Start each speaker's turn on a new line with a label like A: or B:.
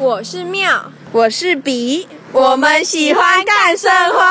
A: 我是妙。
B: 我是比。
C: 我们喜欢干生活。